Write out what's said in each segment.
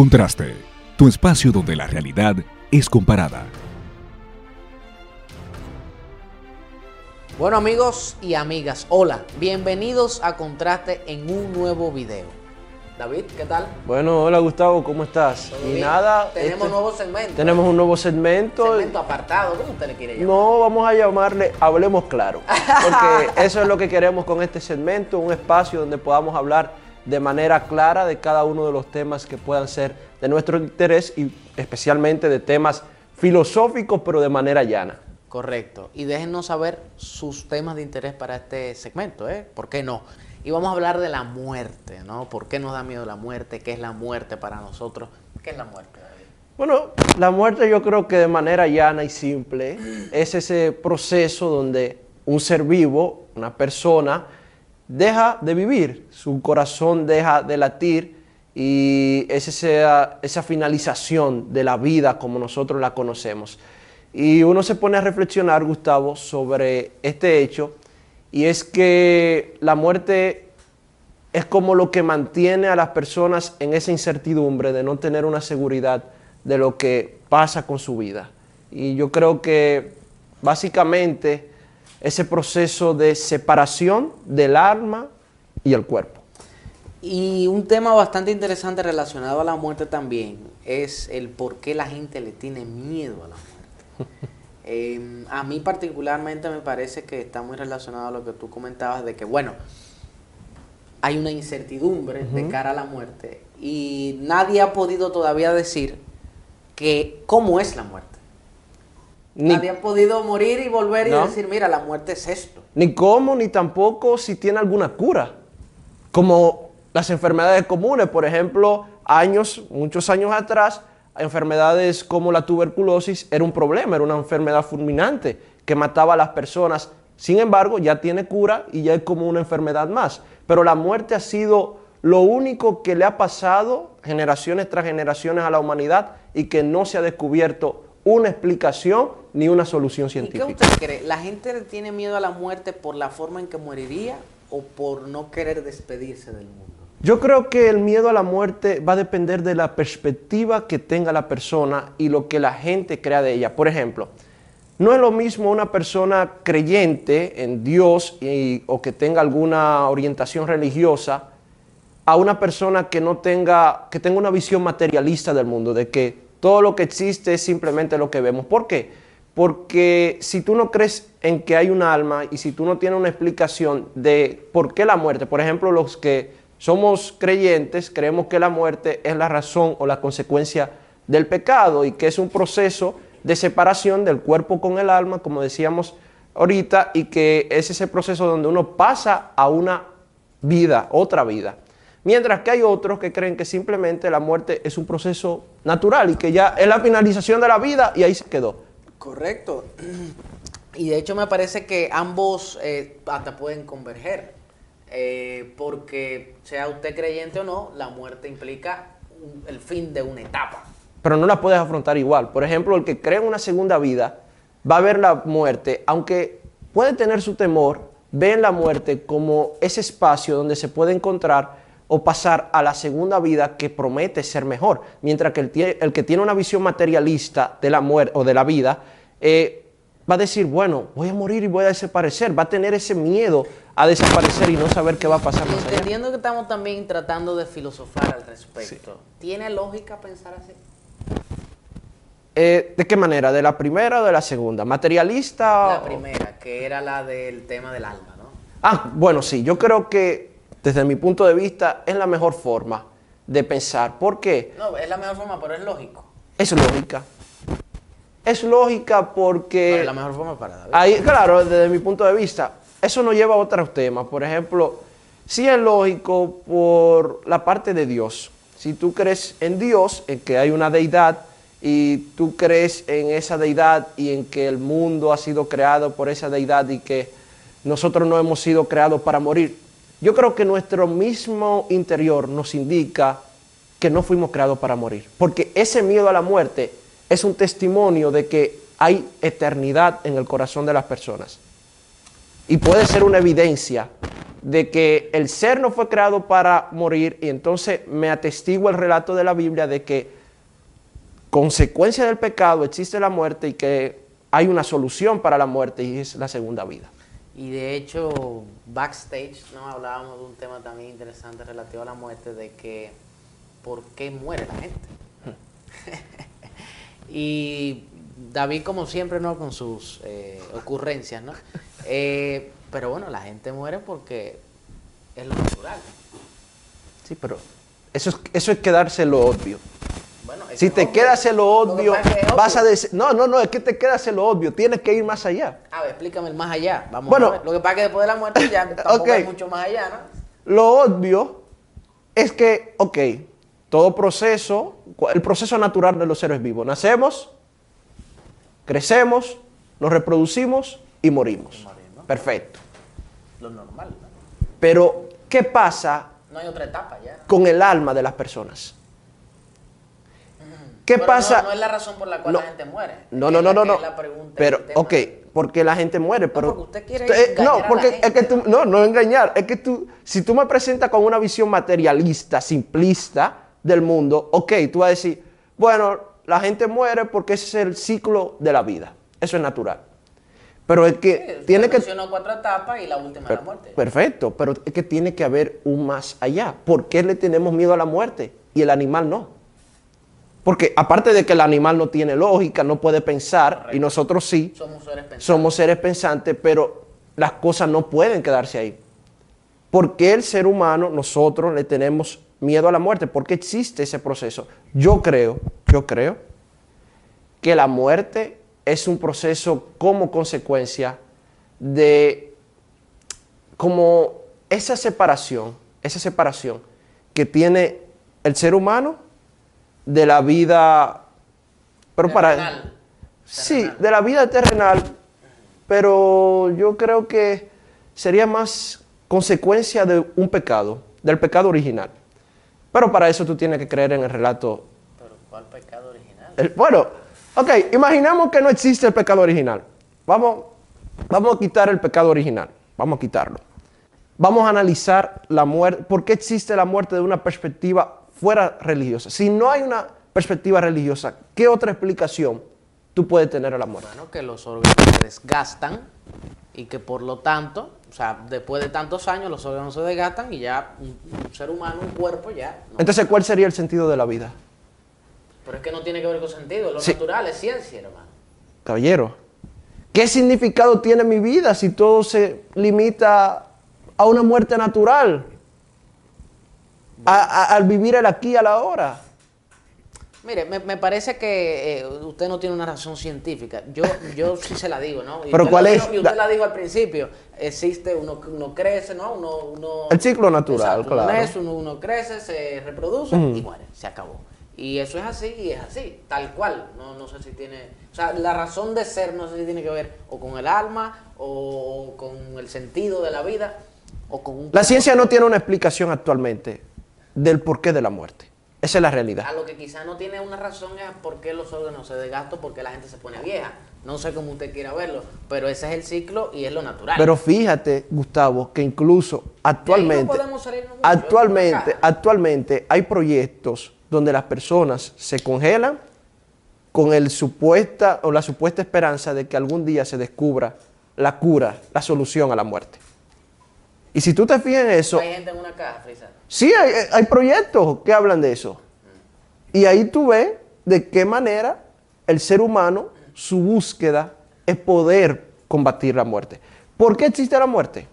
Contraste, tu espacio donde la realidad es comparada. Bueno amigos y amigas, hola, bienvenidos a Contraste en un nuevo video. David, ¿qué tal? Bueno, hola Gustavo, ¿cómo estás? ¿Todo Y bien? nada, Tenemos este- nuevo segmento. tenemos un nuevo segmento. segmento apartado, ¿cómo usted le quiere llamar? No vamos a llamarle Hablemos Claro, porque eso es lo que queremos con este segmento, un espacio donde podamos hablar de manera clara de cada uno de los temas que puedan ser de nuestro interés y especialmente de temas filosóficos, pero de manera llana. Correcto. Y déjennos saber sus temas de interés para este segmento, ¿eh? ¿Por qué no? Y vamos a hablar de la muerte, ¿no? ¿Por qué nos da miedo la muerte? ¿Qué es la muerte para nosotros? ¿Qué es la muerte, David? Bueno, la muerte yo creo que de manera llana y simple es ese proceso donde un ser vivo, una persona, deja de vivir, su corazón deja de latir y es esa, esa finalización de la vida como nosotros la conocemos. Y uno se pone a reflexionar, Gustavo, sobre este hecho y es que la muerte es como lo que mantiene a las personas en esa incertidumbre de no tener una seguridad de lo que pasa con su vida. Y yo creo que básicamente ese proceso de separación del alma y el cuerpo. Y un tema bastante interesante relacionado a la muerte también es el por qué la gente le tiene miedo a la muerte. Eh, a mí particularmente me parece que está muy relacionado a lo que tú comentabas de que, bueno, hay una incertidumbre de cara a la muerte y nadie ha podido todavía decir que cómo es la muerte. Ni, podido morir y volver y No. decir, mira, la muerte es esto. ni cómo, ni tampoco si tiene alguna cura. Como las enfermedades comunes, por ejemplo, años, muchos años atrás, enfermedades como la tuberculosis era un problema, era una enfermedad fulminante que mataba a las personas. Sin embargo, ya tiene cura y ya es como una enfermedad más. Pero la muerte ha sido lo único que le ha pasado generaciones tras generaciones a la humanidad y que no se ha descubierto una explicación ni una solución ¿Y qué científica. usted cree? ¿La gente le tiene miedo a la muerte por la forma en que moriría o por no querer despedirse del mundo? Yo creo que el miedo a la muerte va a depender de la perspectiva que tenga la persona y lo que la gente crea de ella. Por ejemplo, no es lo mismo una persona creyente en Dios y- o que tenga alguna orientación religiosa a una persona que no tenga, que tenga una visión materialista del mundo, de que todo lo que existe es simplemente lo que vemos. ¿Por qué? Porque si tú no crees en que hay un alma y si tú no tienes una explicación de por qué la muerte, por ejemplo, los que somos creyentes creemos que la muerte es la razón o la consecuencia del pecado y que es un proceso de separación del cuerpo con el alma, como decíamos ahorita, y que es ese proceso donde uno pasa a una vida, otra vida. Mientras que hay otros que creen que simplemente la muerte es un proceso natural y que ya es la finalización de la vida y ahí se quedó. Correcto. Y de hecho me parece que ambos eh, hasta pueden converger. Eh, porque sea usted creyente o no, la muerte implica un- el fin de una etapa. Pero no la puedes afrontar igual. Por ejemplo, el que cree en una segunda vida va a ver la muerte, aunque puede tener su temor, ve en la muerte como ese espacio donde se puede encontrar o pasar a la segunda vida que promete ser mejor. Mientras que el, que tiene una visión materialista de la muerte o de la vida, eh, va a decir, bueno, voy a morir y voy a desaparecer. Va a tener ese miedo a desaparecer y no saber qué va a pasar más allá. entendiendo que estamos también tratando de filosofar al respecto, ¿tiene lógica pensar así? Eh, ¿De qué manera? ¿De la primera o de la segunda? ¿Materialista? La o- primera, que era la del tema del alma, ¿no? Ah, bueno, sí, yo creo que desde mi punto de vista es la mejor forma de pensar. ¿Por qué? No, es la mejor forma, pero es lógico. Es lógica. Es lógica No, porque... es la mejor forma para David. Ahí, claro, desde mi punto de vista, eso nos lleva a otros temas. Por ejemplo, sí es lógico por la parte de Dios. Si tú crees en Dios, en que hay una deidad, y tú crees en esa deidad y en que el mundo ha sido creado por esa deidad y que nosotros no hemos sido creados para morir, yo creo que nuestro mismo interior nos indica que no fuimos creados para morir. Porque ese miedo a la muerte es un testimonio de que hay eternidad en el corazón de las personas. Y puede ser una evidencia de que el ser no fue creado para morir y entonces me atestigua el relato de la Biblia de que consecuencia del pecado existe la muerte y que hay una solución para la muerte y es la segunda vida. Y de hecho, backstage, ¿no? Hablábamos de un tema también interesante relativo a la muerte, de que por qué muere la gente. y David, como siempre, ¿no? Con sus eh, ocurrencias, ¿no? Eh, pero bueno, la gente muere porque es lo natural. Sí, pero eso es, eso es quedarse lo obvio. Bueno, Si te obvio. quedas en lo obvio, vas a decir, no, no, no, es que te quedas en lo obvio, tienes que ir más allá. A ver, explícame el más allá. Vamos Bueno. a ver. Lo que pasa es que después de la muerte ya tampoco hay mucho más allá, ¿no? Lo obvio es que, ok, todo proceso, el proceso natural de los seres vivos, nacemos, crecemos, nos reproducimos y morimos. morimos. Perfecto. Lo normal, ¿no? Pero, ¿qué pasa No hay otra etapa ya. con el alma de las personas? ¿Qué Pero pasa? No, no es la razón por la cual No. la gente muere. No, no, no, no, no. es la pregunta, Pero, ok, porque la gente muere, pero... porque usted quiere Eh, engañar no, a la porque es que gente. tú, no, no engañar, es que tú, si tú me presentas con una visión materialista, simplista del mundo, ok, tú vas a decir, bueno, la gente muere porque ese es el ciclo de la vida, eso es natural. Pero es que Sí, tiene que... cuatro etapas y la última es la muerte. Perfecto, pero es que tiene que haber un más allá. ¿Por qué le tenemos miedo a la muerte y el animal no? Porque aparte de que el animal no tiene lógica, no puede pensar, y nosotros sí, Somos seres pensantes. somos seres pensantes, pero las cosas no pueden quedarse ahí. ¿Por qué el ser humano, nosotros le tenemos miedo a la muerte? ¿Por qué existe ese proceso? Yo creo, yo creo que la muerte es un proceso como consecuencia de como esa separación, esa separación que tiene el ser humano de la vida, pero para Terrenal. sí, Terrenal. de la vida terrenal, pero yo creo que sería más consecuencia de un pecado, del pecado original. Pero para eso tú tienes que creer en el relato. Pero ¿cuál pecado original? el- bueno, ok, imaginamos que no existe el pecado original. Vamos, vamos a quitar el pecado original, vamos a quitarlo. Vamos a analizar la muerte, por qué existe la muerte de una perspectiva fuera religiosa. Si no hay una perspectiva religiosa, ¿qué otra explicación tú puedes tener a la muerte? Bueno, que los órganos se desgastan y que por lo tanto, o sea, después de tantos años los órganos se desgastan y ya un, un ser humano, un cuerpo ya. no. Entonces, ¿cuál sería el sentido de la vida? Pero es que no tiene que ver con sentido, lo Sí. natural es ciencia, hermano. Caballero, ¿qué significado tiene mi vida si todo se limita a una muerte natural? A- a- al vivir el aquí a la hora. Mire, me, me parece que eh, usted no tiene una razón científica. Yo, yo sí se la digo, ¿no? Y Pero ¿cuál es Y usted la- la dijo al principio. Existe, uno, uno crece, ¿no? Uno, uno- El ciclo natural, Exacto, uno claro. nace, uno, uno crece, se reproduce y muere, se acabó. Y eso es así y es así, tal cual. No, no sé si tiene... O sea, la razón de ser no sé si tiene que ver o con el alma o con el sentido de la vida o con un... La ciencia no tiene una explicación actualmente del porqué de la muerte. Esa es la realidad. A lo que quizás no tiene una razón es por qué los órganos se desgastan, por qué la gente se pone vieja. No sé cómo usted quiera verlo, pero ese es el ciclo y es lo natural. Pero fíjate, Gustavo, que incluso actualmente, mucho, actualmente, actualmente hay proyectos donde las personas se congelan con el supuesta o la supuesta esperanza de que algún día se descubra la cura, la solución a la muerte. Y si tú te fijas en eso, Hay gente en una caja, Frisa. sí hay, hay proyectos que hablan de eso. Y ahí tú ves de qué manera el ser humano, su búsqueda es poder combatir la muerte. ¿Por qué existe la muerte?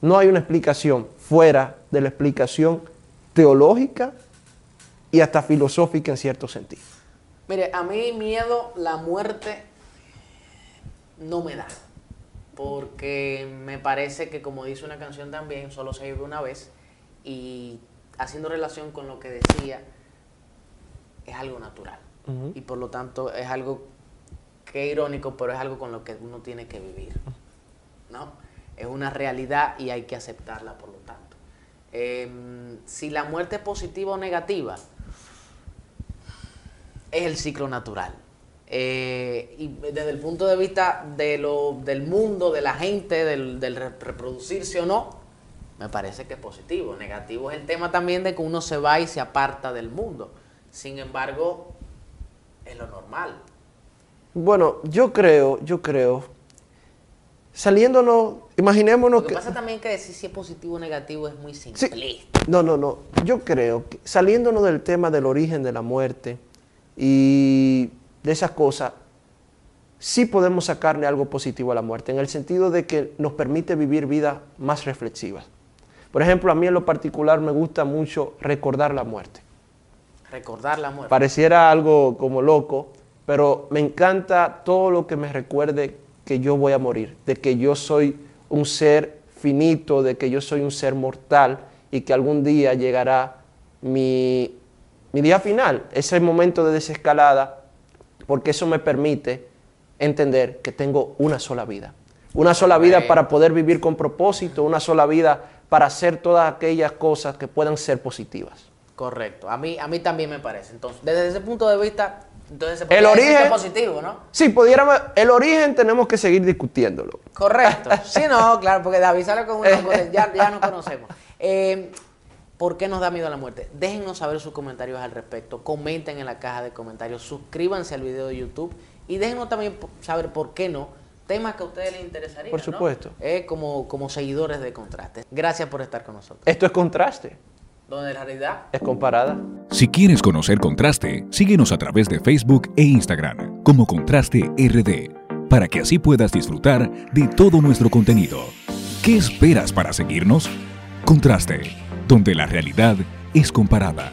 No hay una explicación fuera de la explicación teológica y hasta filosófica en cierto sentido. Mire, a mí miedo, la muerte no me da. Porque me parece que, como dice una canción también, solo se vive una vez. Y haciendo relación con lo que decía, es algo natural. Y por lo tanto es algo que irónico, pero es algo con lo que uno tiene que vivir. ¿No? Es una realidad y hay que aceptarla, por lo tanto. Em, si la muerte es positiva o negativa, es el ciclo natural. Eh, y desde el punto de vista de lo, del mundo, de la gente, del, del reproducirse o no, me parece que es positivo. Negativo es el tema también de que uno se va y se aparta del mundo. Sin embargo, es lo normal. Bueno, yo creo, yo creo, saliéndonos, imaginémonos Lo que, pasa también que decir si es positivo o negativo es muy simplista. no, no, no. Yo creo que saliéndonos del tema del origen de la muerte y de esas cosas, sí podemos sacarle algo positivo a la muerte, en el sentido de que nos permite vivir vidas más reflexivas. Por ejemplo, a mí en lo particular me gusta mucho recordar la muerte. Recordar la muerte. Pareciera algo como loco, pero me encanta todo lo que me recuerde que yo voy a morir, de que yo soy un ser finito, de que yo soy un ser mortal y que algún día llegará mi, día final, ese momento de desescalada, porque eso me permite entender que tengo una sola vida. Una sola vida para poder vivir con propósito, una sola vida para hacer todas aquellas cosas que puedan ser positivas. Correcto, a mí, a mí también me parece. Entonces, desde ese punto de vista, entonces el origen positivo, ¿no? Sí, pudiéramos, el origen tenemos que seguir discutiéndolo. Correcto. Sí, no, claro, porque David sale con una cosa, ya, ya nos conocemos. Eh, ¿Por qué nos da miedo a la muerte? Déjennos saber sus comentarios al respecto. Comenten en la caja de comentarios. Suscríbanse al video de YouTube. Y déjenos también saber por qué no. Temas que a ustedes les interesarían. Por supuesto. Eh, como, como seguidores de Contraste. Gracias por estar con nosotros. Esto es Contraste donde la realidad es comparada. Si quieres conocer Contraste, síguenos a través de Facebook e Instagram como Contraste RD, para que así puedas disfrutar de todo nuestro contenido. ¿Qué esperas para seguirnos? Contraste, donde la realidad es comparada.